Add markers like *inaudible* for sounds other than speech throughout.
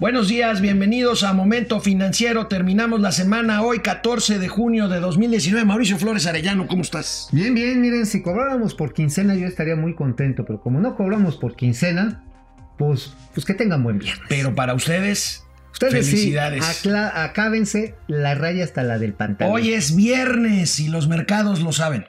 Buenos días, bienvenidos a Momento Financiero. Terminamos la semana hoy, 14 de junio de 2019. Mauricio Flores Arellano, ¿cómo estás? Bien, bien, miren, si cobráramos por quincena yo estaría muy contento, pero como no cobramos por quincena, pues, pues que tengan buen viernes. Pero para ustedes, Ustedes felicidades. sí, acábense la raya hasta la del pantalón. Hoy es viernes y los mercados lo saben.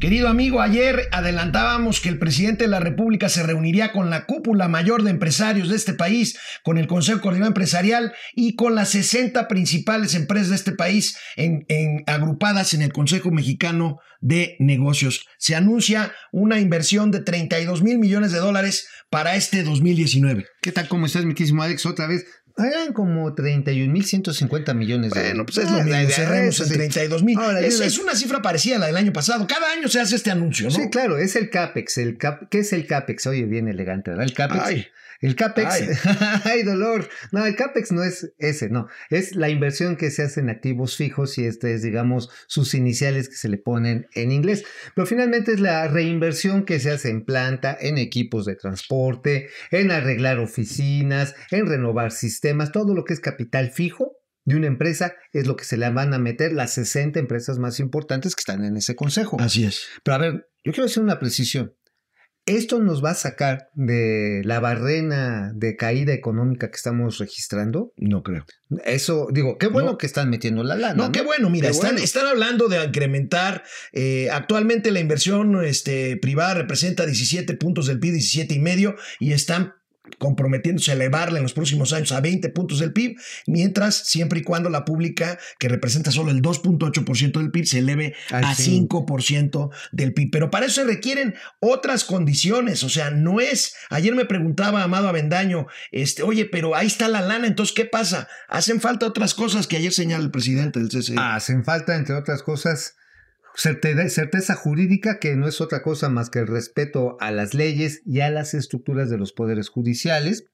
Querido amigo, ayer adelantábamos que el presidente de la República se reuniría con la cúpula mayor de empresarios de este país, con el Consejo Coordinador Empresarial y con las 60 principales empresas de este país agrupadas en el Consejo Mexicano de Negocios. Se anuncia una inversión de 32 mil millones de dólares para este 2019. ¿Qué tal? ¿Cómo estás, mi querísimo Alex? Otra vez. Eran como 31.150 millones de Bueno, pues es lo mismo, cerremos en sí. 32 mil. Es, es una cifra parecida a la del año pasado. Cada año se hace este anuncio, ¿no? Sí, claro, es el CAPEX. El cap, ¿Qué es el CAPEX? Oye, bien elegante, ¿verdad? El CAPEX. Ay. El CAPEX. Ay. *laughs* Ay. dolor. No, el CAPEX no es ese, no. Es la inversión que se hace en activos fijos y este es, digamos, sus iniciales que se le ponen en inglés. Pero finalmente es la reinversión que se hace en planta, en equipos de transporte, en arreglar oficinas, en renovar sistemas, todo lo que es capital fijo de una empresa es lo que se le van a meter las 60 empresas más importantes que están en ese consejo. Así es. Pero a ver, yo quiero hacer una precisión. ¿Esto nos va a sacar de la barrena de caída económica que estamos registrando? No creo. Eso, digo, qué bueno No. que están metiendo la lana. No, qué bueno, mira, Qué están, bueno. están hablando de incrementar. eh, actualmente la inversión este, privada representa 17 puntos del PIB, 17 y medio, y están comprometiéndose a elevarla en los próximos años a 20 puntos del PIB, mientras siempre y cuando la pública, que representa solo el 2.8% del PIB, se eleve a fin. 5% del PIB. Pero para eso se requieren otras condiciones, o sea, no es, ayer me preguntaba Amado Avendaño, este, oye, pero ahí está la lana, entonces, ¿qué pasa? Hacen falta otras cosas que ayer señala el presidente del CCE. Hacen falta, entre otras cosas, certe- certeza jurídica, que no es otra cosa más que el respeto a las leyes y a las estructuras de los poderes judiciales.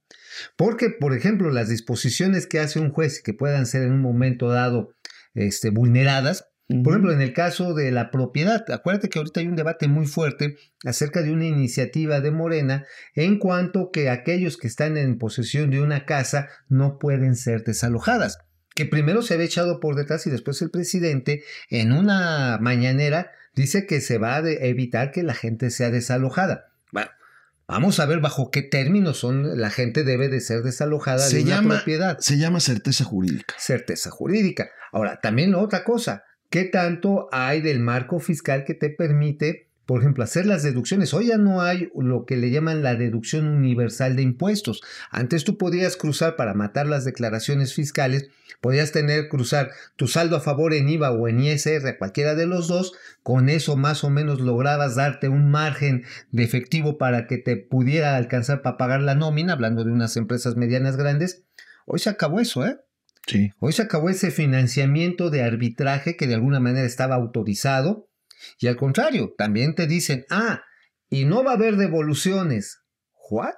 Porque, por ejemplo, las disposiciones que hace un juez que puedan ser en un momento dado este, vulneradas, Por ejemplo, en el caso de la propiedad, acuérdate que ahorita hay un debate muy fuerte acerca de una iniciativa de Morena en cuanto que aquellos que están en posesión de una casa no pueden ser desalojadas. Que primero se había echado por detrás y después el presidente en una mañanera dice que se va a evitar que la gente sea desalojada. Bueno, vamos a ver bajo qué términos son la gente debe de ser desalojada se de una llama, propiedad se llama certeza jurídica. certeza jurídica. Ahora, también otra cosa, ¿qué tanto hay del marco fiscal que te permite, por ejemplo, hacer las deducciones? Hoy ya no hay lo que le llaman la deducción universal de impuestos. Antes tú podías cruzar para matar las declaraciones fiscales, podías tener, cruzar tu saldo a favor en IVA o en ISR, cualquiera de los dos, con eso más o menos lograbas darte un margen de efectivo para que te pudiera alcanzar para pagar la nómina, hablando de unas empresas medianas grandes. Hoy se acabó eso, ¿eh? Sí. Hoy se acabó ese financiamiento de arbitraje que de alguna manera estaba autorizado y al contrario, también te dicen, ah, y no va a haber devoluciones. ¿What?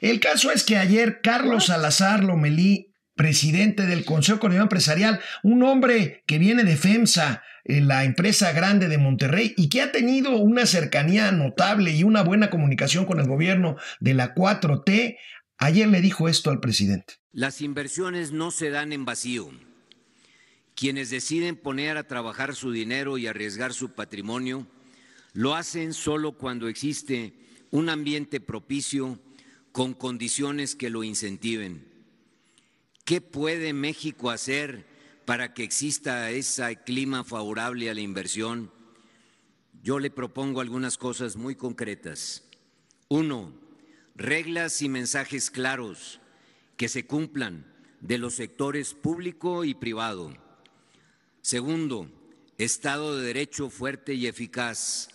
El caso es que ayer Carlos Salazar Lomelí, presidente del Consejo Coordinador Empresarial, un hombre que viene de FEMSA, la empresa grande de Monterrey, y que ha tenido una cercanía notable y una buena comunicación con el gobierno de la 4T, ayer le dijo esto al presidente. Las inversiones no se dan en vacío. Quienes deciden poner a trabajar su dinero y arriesgar su patrimonio lo hacen solo cuando existe un ambiente propicio con condiciones que lo incentiven. ¿Qué puede México hacer para que exista ese clima favorable a la inversión? Yo le propongo algunas cosas muy concretas. Uno, reglas y mensajes claros que se cumplan de los sectores público y privado. Segundo, Estado de Derecho fuerte y eficaz.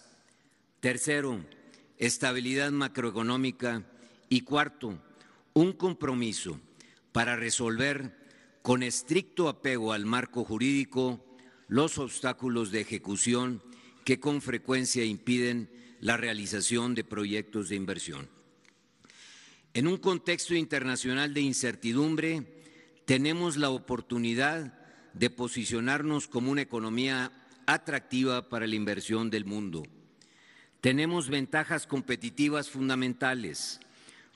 Tercero, estabilidad macroeconómica. Y cuarto, un compromiso para resolver con estricto apego al marco jurídico los obstáculos de ejecución que con frecuencia impiden la realización de proyectos de inversión. En un contexto internacional de incertidumbre, tenemos la oportunidad de posicionarnos como una economía atractiva para la inversión del mundo. Tenemos ventajas competitivas fundamentales,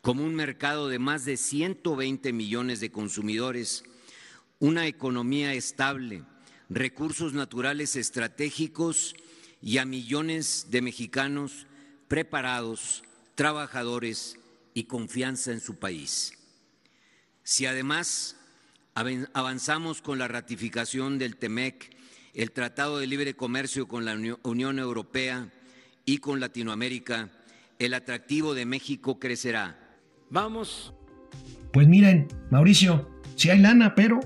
como un mercado de más de 120 millones de consumidores, una economía estable, recursos naturales estratégicos y a millones de mexicanos preparados, trabajadores y confianza en su país. Si además avanzamos con la ratificación del TEMEC, el Tratado de Libre Comercio con la Unión Europea y con Latinoamérica, el atractivo de México crecerá. Vamos. Pues miren, Mauricio, si hay lana, pero...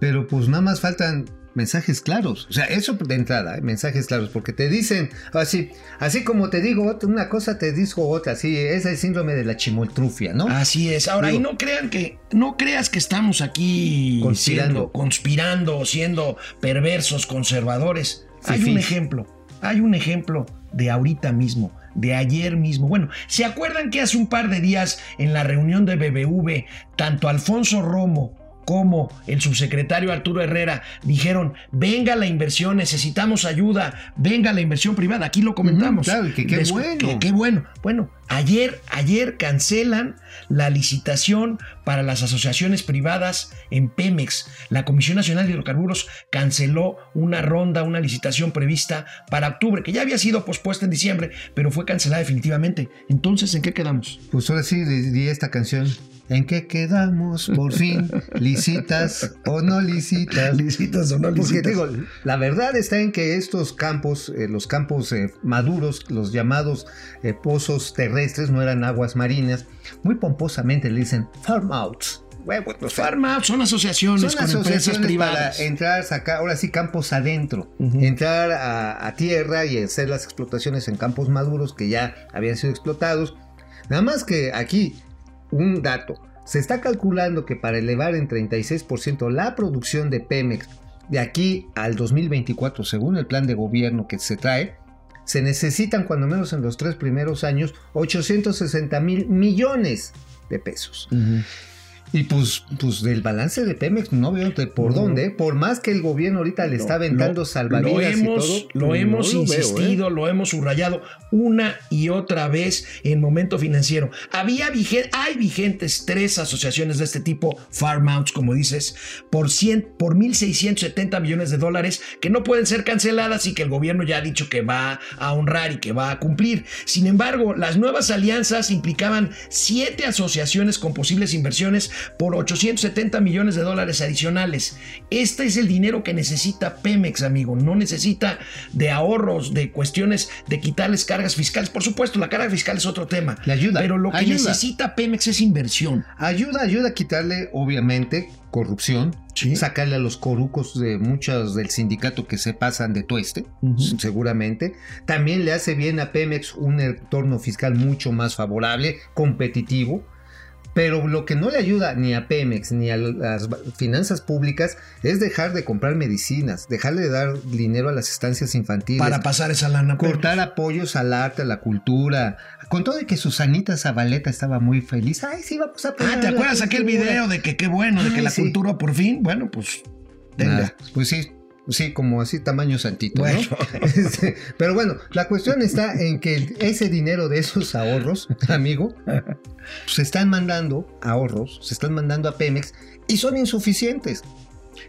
Pero pues nada más faltan mensajes claros. O sea, eso de entrada, ¿eh? mensajes claros, porque te dicen así, así como te digo una cosa, te digo otra. Así, es el síndrome de la chimoltrufia, ¿no? Así es. Ahora, y no crean que, no creas que estamos aquí conspirando, conspirando siendo perversos, conservadores. hay un ejemplo, hay un ejemplo de ahorita mismo de ayer mismo. Bueno, ¿se acuerdan que hace un par de días en la reunión de BBV, tanto Alfonso Romo como el subsecretario Arturo Herrera dijeron, venga la inversión, necesitamos ayuda, venga la inversión privada, aquí lo comentamos. claro, que qué bueno. qué bueno. Bueno, ayer, ayer cancelan la licitación para las asociaciones privadas en Pemex. La Comisión Nacional de Hidrocarburos canceló una ronda, una licitación prevista para octubre, que ya había sido pospuesta en diciembre, pero fue cancelada definitivamente. Entonces, ¿en qué quedamos? Pues ahora sí, di esta canción. ¿En qué quedamos? Por fin, licitas o no licitas. Licitas o no licitas. Porque digo, la verdad está en que estos campos, eh, los campos eh, maduros, los llamados eh, pozos terrestres, no eran aguas marinas, muy pomposamente le dicen farm outs. los farm outs son asociaciones con empresas privadas. Para entrar, sacar, ahora sí, campos adentro. Entrar a tierra y hacer las explotaciones en campos maduros que ya habían sido explotados. Nada más que aquí un dato. Se está calculando que para elevar en 36% la producción de Pemex de aquí al 2024, según el plan de gobierno que se trae, se necesitan cuando menos en los tres primeros años 860 mil millones de pesos. Y pues, pues del balance de Pemex no veo por dónde, por más que el gobierno ahorita le está aventando salvavidas lo hemos, y todo, Lo hemos insistido, ¿eh? lo hemos subrayado una y otra vez en momento financiero. Había hay vigentes tres asociaciones de este tipo, Farm Outs, como dices, por, 100, por 1.670 millones de dólares que no pueden ser canceladas y que el gobierno ya ha dicho que va a honrar y que va a cumplir. Sin embargo, las nuevas alianzas implicaban siete asociaciones con posibles inversiones por 870 millones de dólares adicionales. Este es el dinero que necesita Pemex, amigo. No necesita de ahorros, de cuestiones de quitarles cargas fiscales. Por supuesto, la carga fiscal es otro tema. Le ayuda. Pero lo que necesita Pemex es inversión. Ayuda, ayuda a quitarle, obviamente, corrupción, sacarle a los corucos de muchos del sindicato que se pasan de tueste, seguramente. También le hace bien a Pemex un entorno fiscal mucho más favorable, competitivo. Pero lo que no le ayuda ni a Pemex ni a las finanzas públicas es dejar de comprar medicinas, dejarle de dar dinero a las estancias infantiles. Para pasar esa lana. Cortar apoyos al arte, a la cultura. Con todo de que Susanita Zabaleta estaba muy feliz. Ay, sí, vamos a Ah, ¿te acuerdas aquel video de que qué bueno, de que la cultura por fin? Bueno, pues. Venga. pues sí, Sí, como así tamaño santito, ¿no? *laughs* Este, pero bueno, la cuestión está en que ese dinero de esos ahorros, *laughs* amigo, se están mandando ahorros, se están mandando a Pemex y son insuficientes.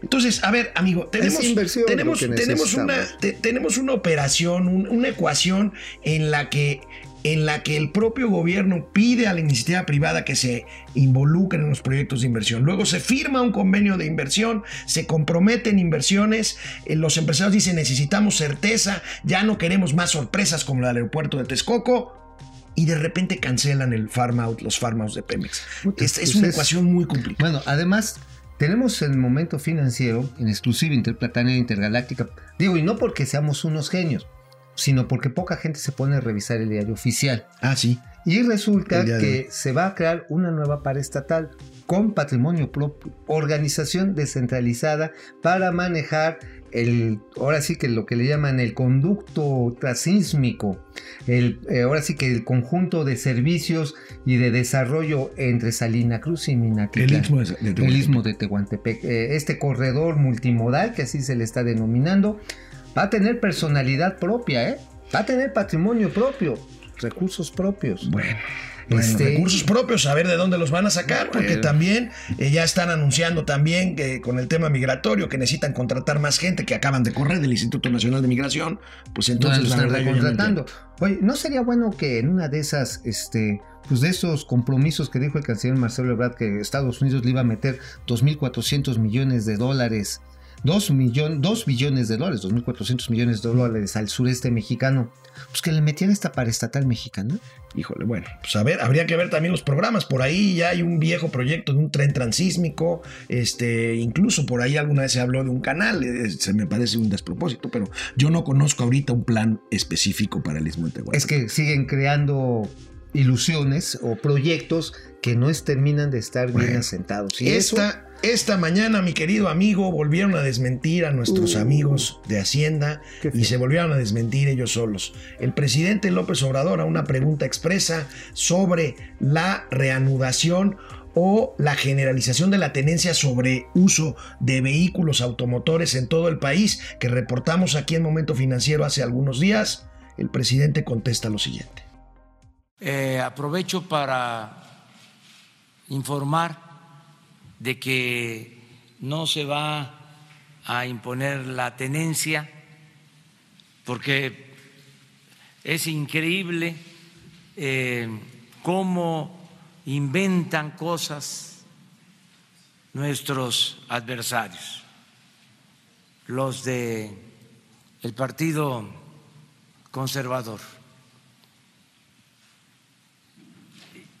Entonces, a ver, amigo, tenemos, tenemos, tenemos, una, tenemos una operación, una ecuación en la que en la que el propio gobierno pide a la iniciativa privada que se involucren en los proyectos de inversión. Luego se firma un convenio de inversión, se comprometen inversiones, eh, los empresarios dicen necesitamos certeza, ya no queremos más sorpresas como la del aeropuerto de Texcoco, y de repente cancelan el farm out, los farm outs de Pemex. es, es una ecuación muy complicada. Bueno, además, tenemos el momento financiero en exclusiva interplanetaria intergaláctica. Digo, y no porque seamos unos genios, sino porque poca gente se pone a revisar el diario oficial. Ah, sí. Y resulta que se va a crear una nueva paraestatal. con patrimonio propio, organización descentralizada para manejar el, ahora sí que lo que le llaman el conducto transísmico, el, eh, ahora sí que el conjunto de servicios y de desarrollo entre Salina Cruz y Minatitlán. El istmo de Tehuantepec. El istmo de Tehuantepec. Eh, este corredor multimodal, que así se le está denominando, va a tener personalidad propia, ¿eh? va a tener patrimonio propio, recursos propios. Bueno. Bueno, Este- recursos propios, a ver de dónde los van a sacar, porque también eh, ya están anunciando también que con el tema migratorio que necesitan contratar más gente que acaban de correr del Instituto Nacional de Migración, pues entonces Entonces la están verdad no contratando. Oye, ¿no sería bueno que en una de esas, este, pues de esos compromisos que dijo el canciller Marcelo Ebrard que Estados Unidos le iba a meter 2.400 millones de dólares, 2, millón, 2 billones de dólares, 2.400 millones de dólares al sureste mexicano, pues que le metiera esta paraestatal mexicana? Híjole, bueno, pues a ver, habría que ver también los programas. Por ahí ya hay un viejo proyecto de un tren transísmico. Este, incluso por ahí alguna vez se habló de un canal. eh, Se me parece un despropósito, pero yo no conozco ahorita un plan específico para el Istmo de Tehuantepec. Es que siguen creando ilusiones o proyectos que no es- terminan de estar bien asentados. Y eso- Esta, mañana, mi querido amigo, volvieron a desmentir a nuestros Uh. amigos de Hacienda y se volvieron a desmentir ellos solos. El presidente López Obrador a una pregunta expresa sobre la reanudación o la generalización de la tenencia sobre uso de vehículos automotores en todo el país que reportamos aquí en Momento Financiero hace algunos días, el presidente contesta lo siguiente. Eh, aprovecho para informar de que no se va a imponer la tenencia porque es increíble eh, cómo inventan cosas nuestros adversarios, los de el Partido Conservador.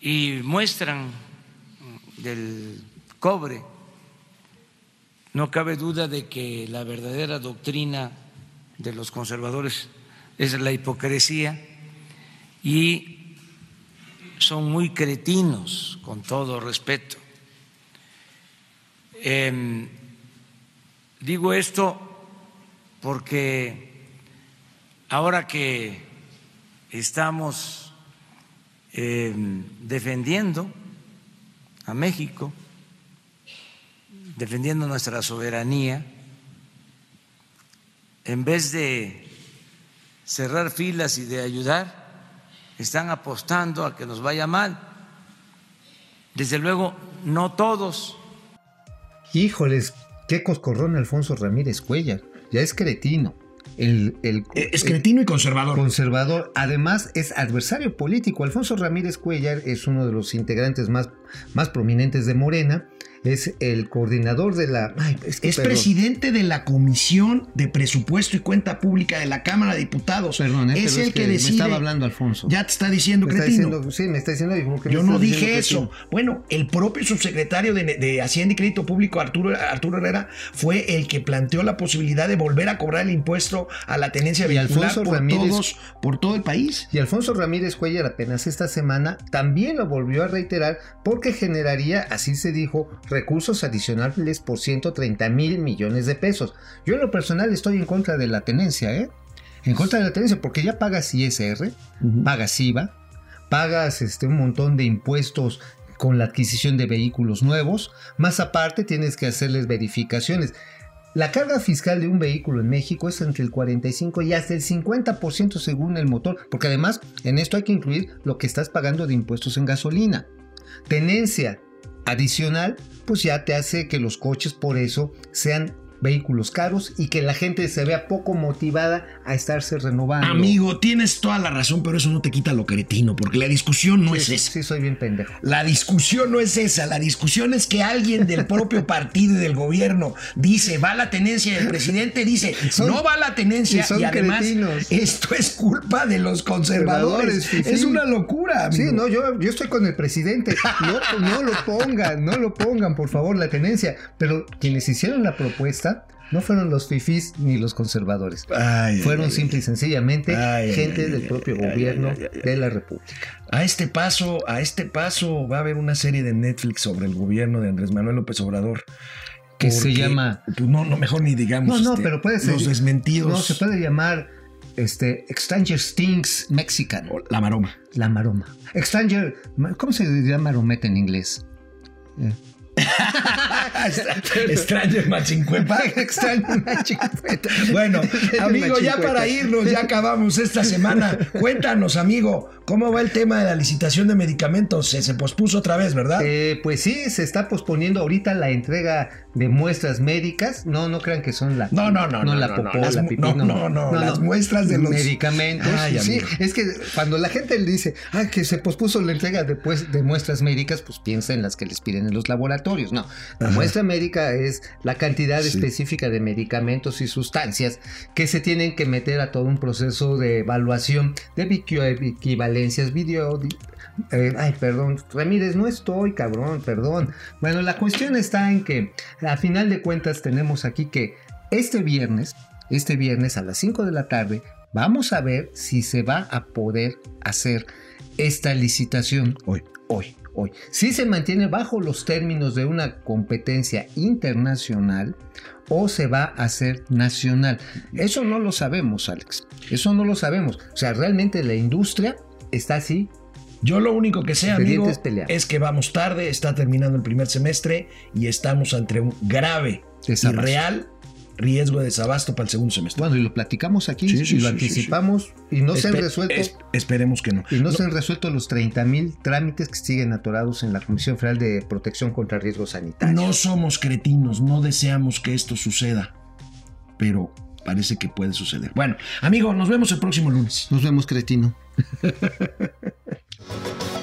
y muestran del cobre. No cabe duda de que la verdadera doctrina de los conservadores es la hipocresía y son muy cretinos, con todo respeto. Em, digo esto porque ahora que estamos eh, defendiendo a México, defendiendo nuestra soberanía, en vez de cerrar filas y de ayudar, están apostando a que nos vaya mal. Desde luego, no todos. Híjoles, qué coscorrón Alfonso Ramírez Cuellar. Ya es cretino. El, el- Eh, Es el cretino y conservador. conservador. Además, es adversario político. Alfonso Ramírez Cuellar es uno de los integrantes más, más prominentes de Morena. Es el coordinador de la. ay, es que presidente de la Comisión de Presupuesto y Cuenta Pública de la Cámara de Diputados. Perdón, eh, es el que, Me decide. estaba hablando Alfonso. Ya te está diciendo Me está cretino. diciendo, sí, me está diciendo. ¿y por qué me Yo no dije eso. cretino? Bueno, el propio subsecretario de, de Hacienda y Crédito Público, Arturo, Arturo Herrera, fue el que planteó la posibilidad de volver a cobrar el impuesto a la tenencia vehicular por, Ramírez- todos, por todo el país. Y Alfonso Ramírez Cuellar apenas esta semana también lo volvió a reiterar porque generaría, así se dijo, recursos adicionales por 130 mil millones de pesos. Yo en lo personal estoy en contra de la tenencia, ¿eh? En contra de la tenencia porque ya pagas ISR, pagas IVA, pagas este, un montón de impuestos con la adquisición de vehículos nuevos, más aparte tienes que hacerles verificaciones. La carga fiscal de un vehículo en México es entre el 45 y hasta el 50% según el motor, porque además en esto hay que incluir lo que estás pagando de impuestos en gasolina. Tenencia adicional, pues ya te hace que los coches por eso sean vehículos caros y que la gente se vea poco motivada a estarse renovando. Amigo, tienes toda la razón, pero eso no te quita lo cretino, porque la discusión no sí, es esa. sí, soy bien pendejo. La discusión no es esa, la discusión es que alguien del *laughs* propio partido y del gobierno dice va la tenencia y el presidente dice *laughs* Son- no va la tenencia y son y además cretinos. esto es culpa de los conservadores. Sí, es sí. una locura. Sí, amigo. no, yo, yo estoy con el presidente. No, no lo pongan, no lo pongan, por favor, la tenencia. Pero quienes hicieron la propuesta. No fueron los fifís ni los conservadores. Ay, fueron ay, simple y sencillamente gente del propio gobierno de la República. A este paso, a este paso va a haber una serie de Netflix sobre el gobierno de Andrés Manuel López Obrador. Que se llama- Pues no, no, mejor ni digamos. No, no, este, pero puede ser. Los desmentidos. No, se puede llamar este, Stranger Things Mexican. o La maroma. La maroma. Stranger. ¿Cómo se diría marometa en inglés? Eh. *laughs* *laughs* Stranger Machincuepa. *laughs* Stranger Machicueta. Bueno, *laughs* amigo, ya para irnos, ya acabamos esta semana. Cuéntanos, amigo, ¿cómo va el tema de la licitación de medicamentos? Se, se pospuso otra vez, ¿verdad? Eh, pues sí, se está posponiendo ahorita la entrega de muestras médicas. No, no crean que son la. No, no, no, no, la no, popó, no, las la mu- pipí. no, no, no, las muestras de los- medicamentos. Ay, sí, amigo. es que cuando la gente le dice, ah, que se pospuso la entrega de, pues, de muestras médicas, pues piensa en las que les piden en los laboratorios. No, la. Muestra médica es la cantidad Sí. específica de medicamentos y sustancias que se tienen que meter a todo un proceso de evaluación de biquio- equivalencias, video, eh, ay, perdón, Ramírez, no estoy, cabrón, perdón. Bueno, la cuestión está en que a final de cuentas tenemos aquí que este viernes, este viernes a las 5 de la tarde, vamos a ver si se va a poder hacer esta licitación Hoy. hoy, hoy. Si se mantiene bajo los términos de una competencia internacional o se va a hacer nacional. Eso no lo sabemos, Alex. Eso no lo sabemos. O sea, realmente la industria está así Yo lo único que sé, amigo, es que vamos tarde, está terminando el primer semestre y estamos ante un grave y real riesgo de desabasto para el segundo semestre. Bueno, y lo platicamos aquí Sí, y lo sí, anticipamos y no se han Espe- resuelto. es- esperemos que no. Y no, No, se han resuelto los 30 mil trámites que siguen atorados en la Comisión Federal de Protección contra Riesgos Sanitarios. no somos cretinos, no deseamos que esto suceda, pero parece que puede suceder. Bueno, amigo, nos vemos el próximo lunes. Nos vemos, cretino. *laughs*